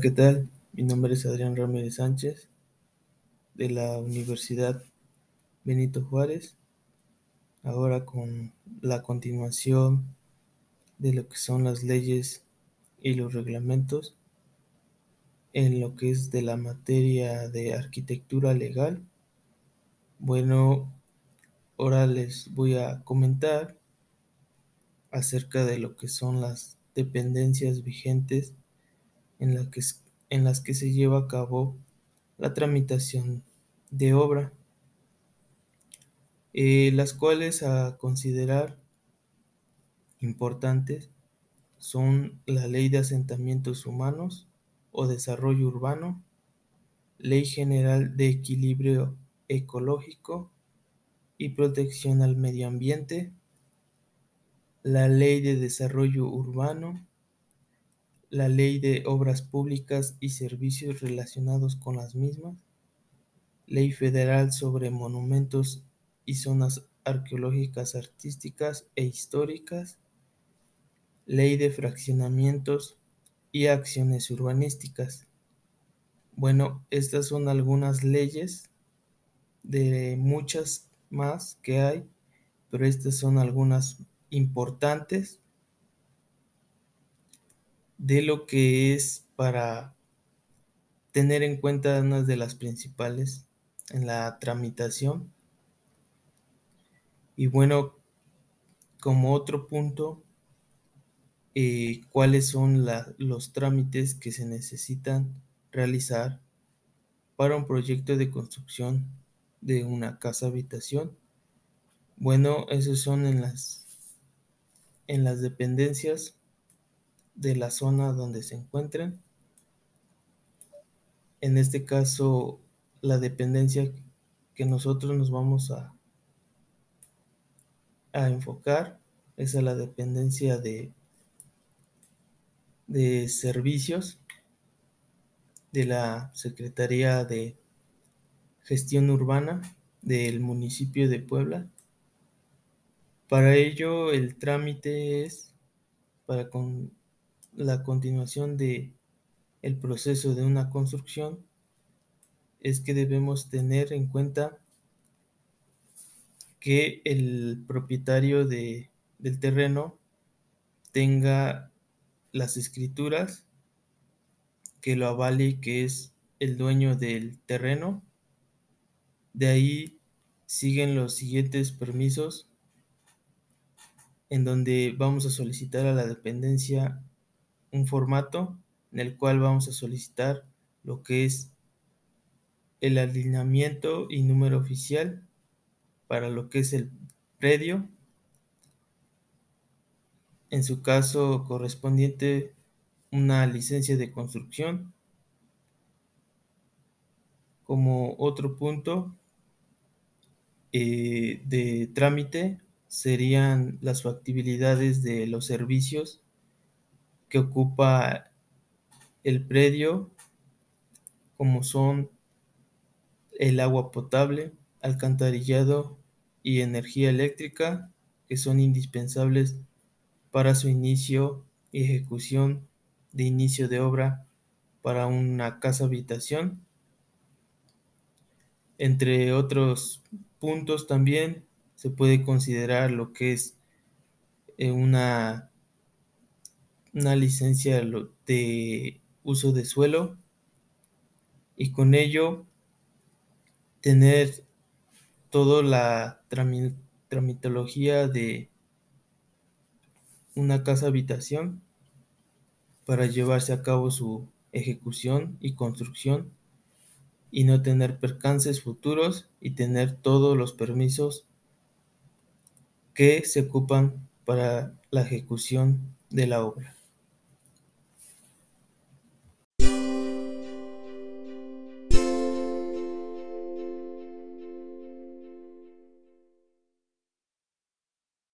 ¿qué tal? Mi nombre es Adrián Ramírez Sánchez de la Universidad Benito Juárez. Ahora con la continuación de lo que son las leyes y los reglamentos en lo que es de la materia de arquitectura legal. Bueno, ahora les voy a comentar acerca de lo que son las dependencias vigentes en, que, en las que se lleva a cabo la tramitación de obra, eh, las cuales a considerar importantes son la Ley de Asentamientos Humanos o Desarrollo Urbano, Ley General de Equilibrio Ecológico y Protección al Medio Ambiente, la Ley de Desarrollo Urbano, la Ley de Obras Públicas y Servicios relacionados con las mismas, Ley Federal sobre Monumentos y Zonas Arqueológicas Artísticas e Históricas, Ley de Fraccionamientos y Acciones Urbanísticas. Bueno, estas son algunas leyes de muchas más que hay, pero estas son algunas importantes de lo que es para tener en cuenta una de las principales en la tramitación. Y bueno, como otro punto, eh, cuáles son los trámites que se necesitan realizar para un proyecto de construcción de una casa habitación. Bueno, esos son en las en las dependencias de la zona donde se encuentren. En este caso, la dependencia que nosotros nos vamos a, a enfocar es a la dependencia de, de servicios de la Secretaría de Gestión Urbana del municipio de Puebla. Para ello, el trámite es para con la continuación de el proceso de una construcción es que debemos tener en cuenta que el propietario de, del terreno tenga las escrituras que lo avale que es el dueño del terreno. De ahí siguen los siguientes permisos en donde vamos a solicitar a la dependencia un formato en el cual vamos a solicitar lo que es el alineamiento y número oficial para lo que es el predio. En su caso correspondiente una licencia de construcción. Como otro punto eh, de trámite serían las factibilidades de los servicios que ocupa el predio, como son el agua potable, alcantarillado y energía eléctrica, que son indispensables para su inicio y ejecución de inicio de obra para una casa habitación. Entre otros puntos también se puede considerar lo que es eh, una una licencia de uso de suelo y con ello tener toda la tramitología de una casa habitación para llevarse a cabo su ejecución y construcción y no tener percances futuros y tener todos los permisos que se ocupan para la ejecución de la obra.